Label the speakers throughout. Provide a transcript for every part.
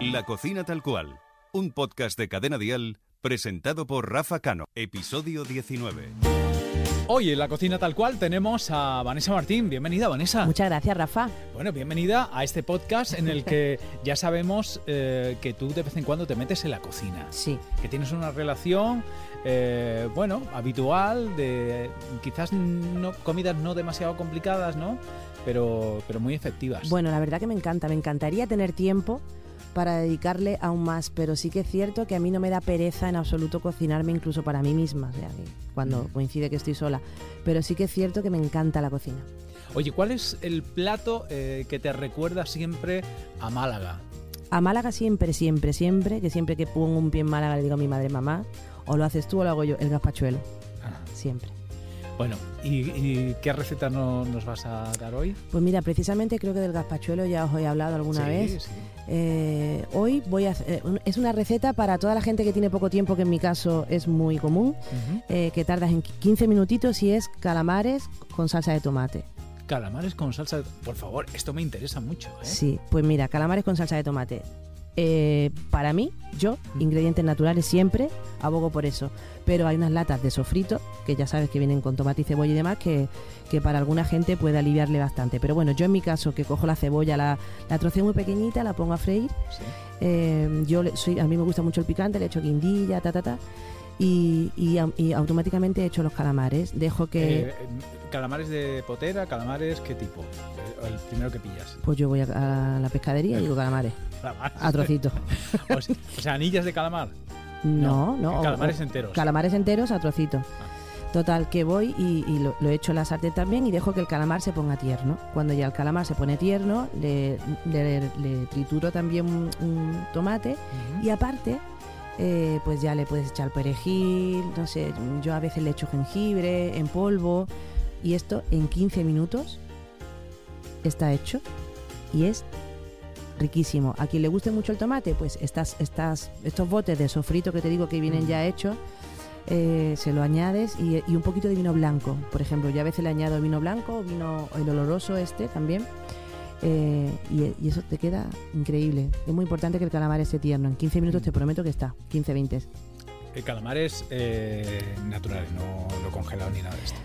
Speaker 1: La cocina tal cual. Un podcast de Cadena Dial presentado por Rafa Cano. Episodio 19.
Speaker 2: Hoy en la cocina tal cual tenemos a Vanessa Martín. Bienvenida, Vanessa.
Speaker 3: Muchas gracias, Rafa.
Speaker 2: Bueno, bienvenida a este podcast en el que ya sabemos eh, que tú de vez en cuando te metes en la cocina.
Speaker 3: Sí.
Speaker 2: Que tienes una relación, eh, bueno, habitual, de quizás no, comidas no demasiado complicadas, ¿no? Pero, pero muy efectivas.
Speaker 3: Bueno, la verdad que me encanta. Me encantaría tener tiempo para dedicarle aún más, pero sí que es cierto que a mí no me da pereza en absoluto cocinarme incluso para mí misma, o sea, cuando
Speaker 2: Mm.
Speaker 3: coincide que estoy sola. Pero sí que es cierto que me encanta la cocina.
Speaker 2: Oye, ¿cuál es el plato eh, que te recuerda siempre a Málaga?
Speaker 3: A Málaga siempre, siempre, siempre, que siempre que pongo un pie en Málaga le digo a mi madre, mamá, o lo haces tú o lo hago yo, el gazpachuelo,
Speaker 2: Ah,
Speaker 3: siempre.
Speaker 2: Bueno, ¿y, y qué receta no- nos vas a dar hoy?
Speaker 3: Pues mira, precisamente creo que del gazpachuelo ya os he hablado alguna
Speaker 2: Sí,
Speaker 3: vez.
Speaker 2: sí.
Speaker 3: Eh, hoy voy a un- es una receta para toda la gente que tiene poco tiempo, que en mi caso es muy común, eh, que tardas en 15 minutitos y es calamares con salsa de tomate.
Speaker 2: Calamares con salsa. Por favor, esto me interesa mucho. ¿eh?
Speaker 3: Sí, pues mira, calamares con salsa de tomate. Eh, para mí, yo, ingredientes naturales siempre, abogo por eso. Pero hay unas latas de sofrito, que ya sabes que vienen con tomate y cebolla y demás, que, que para alguna gente puede aliviarle bastante. Pero bueno, yo en mi caso, que cojo la cebolla, la, la troceo muy pequeñita, la pongo a freír.
Speaker 2: Sí.
Speaker 3: Eh, yo le- soy, a mí me gusta mucho el picante, le echo guindilla, ta, ta, ta. Y, y au- y automáticamente echo los calamares. Dejo que...
Speaker 2: Eh, calamares de potera, calamares, ¿qué tipo? El, el primero que pillas.
Speaker 3: Pues yo voy a, a la pescadería y digo calamares,
Speaker 2: Calamares.
Speaker 3: a trocitos.
Speaker 2: o, sea, o sea, anillas de calamar.
Speaker 3: No, no.
Speaker 2: Calamares
Speaker 3: o-
Speaker 2: enteros.
Speaker 3: Calamares enteros a trocitos. Total, que voy y, y lo, lo echo en la sartén también y dejo que el calamar se ponga tierno. Cuando ya el calamar se pone tierno, le, le- le trituro también un, un tomate y aparte, eh, pues ya le puedes echar perejil, no sé, yo a veces le echo jengibre en polvo y esto en 15 minutos está hecho y es riquísimo. A quien le guste mucho el tomate, pues estas, estas, estos botes de sofrito que te digo que vienen
Speaker 2: Mm.
Speaker 3: ya hechos, eh, se lo añades y, y un poquito de vino blanco. Por ejemplo, yo a veces le añado vino blanco, vino el oloroso este también. Eh, y, y eso te queda increíble. Es muy importante que el calamar esté tierno. En 15 minutos te prometo que está. 15-20.
Speaker 2: Eh, calamares eh, naturales, no, no congelados ni nada de esto.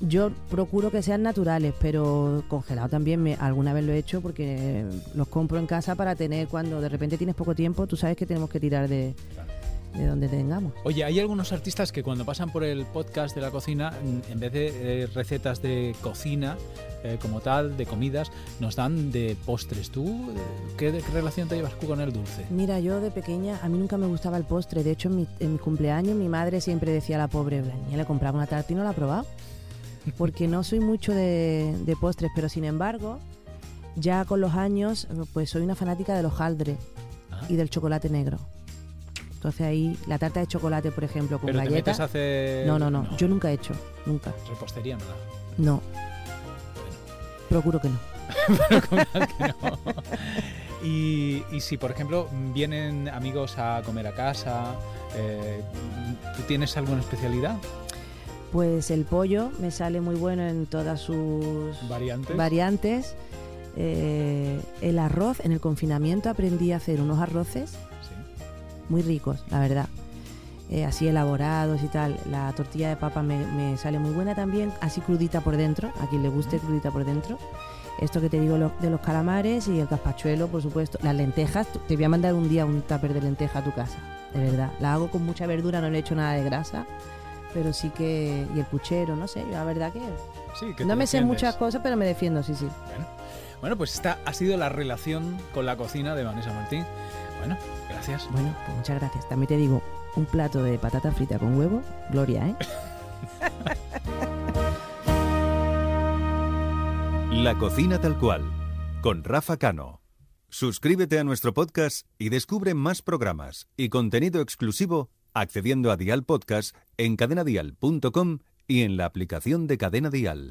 Speaker 3: Yo procuro que sean naturales, pero congelado también me, alguna vez lo he hecho porque los compro en casa para tener cuando de repente tienes poco tiempo, tú sabes que tenemos que tirar de,
Speaker 2: Claro.
Speaker 3: De donde tengamos.
Speaker 2: Oye, hay algunos artistas que cuando pasan por el podcast de la cocina, mm, en vez de eh, recetas de cocina eh, como tal, de comidas, nos dan de postres. ¿Tú eh, qué, qué relación te llevas con el dulce?
Speaker 3: Mira, yo de pequeña a mí nunca me gustaba el postre. De hecho, en mi, en mi cumpleaños mi madre siempre decía a la pobre, la niña le compraba una tarta y no la ha probado. Porque no soy mucho de, de postres, pero sin embargo, ya con los años, pues soy una fanática del hojaldre y del chocolate negro. Entonces ahí, la tarta de chocolate, por ejemplo, con
Speaker 2: Pero te
Speaker 3: galletas.
Speaker 2: metes a hacer...
Speaker 3: No, no, no, Yo nunca he hecho, nunca.
Speaker 2: Repostería, nada.
Speaker 3: No. Procuro que no.
Speaker 2: Tal que no. Y, y si, por ejemplo, vienen amigos a comer a casa, eh, ¿tú tienes alguna especialidad?
Speaker 3: Pues el pollo me sale muy bueno en todas sus
Speaker 2: ¿Variantes?
Speaker 3: variantes. Eh, el arroz, en el confinamiento aprendí a hacer unos arroces
Speaker 2: Sí.
Speaker 3: Muy ricos, la verdad. Eh, así elaborados y tal. La tortilla de papa me, me sale muy buena también, así crudita por dentro, a quien le guste crudita por dentro. Esto que te digo lo- de los calamares y el gazpachuelo, por supuesto. Las lentejas, te voy a mandar un día un tupper de lenteja a tu casa, de verdad. La hago con mucha verdura, no le echo nada de grasa, pero sí que... Y el puchero, no sé, yo la verdad que...
Speaker 2: Sí, que
Speaker 3: no me sé muchas cosas, pero me defiendo, sí, sí.
Speaker 2: Bueno, bueno, pues esta ha sido la relación con la cocina de Vanessa Martín. Bueno, gracias.
Speaker 3: Bueno, pues muchas gracias. También te digo, un plato de patata frita con huevo, gloria, ¿eh?
Speaker 1: La cocina tal cual. Con Rafa Cano. Suscríbete a nuestro podcast y descubre más programas y contenido exclusivo accediendo a Dial Podcast en cadenadial.com y en la aplicación de Cadena Dial.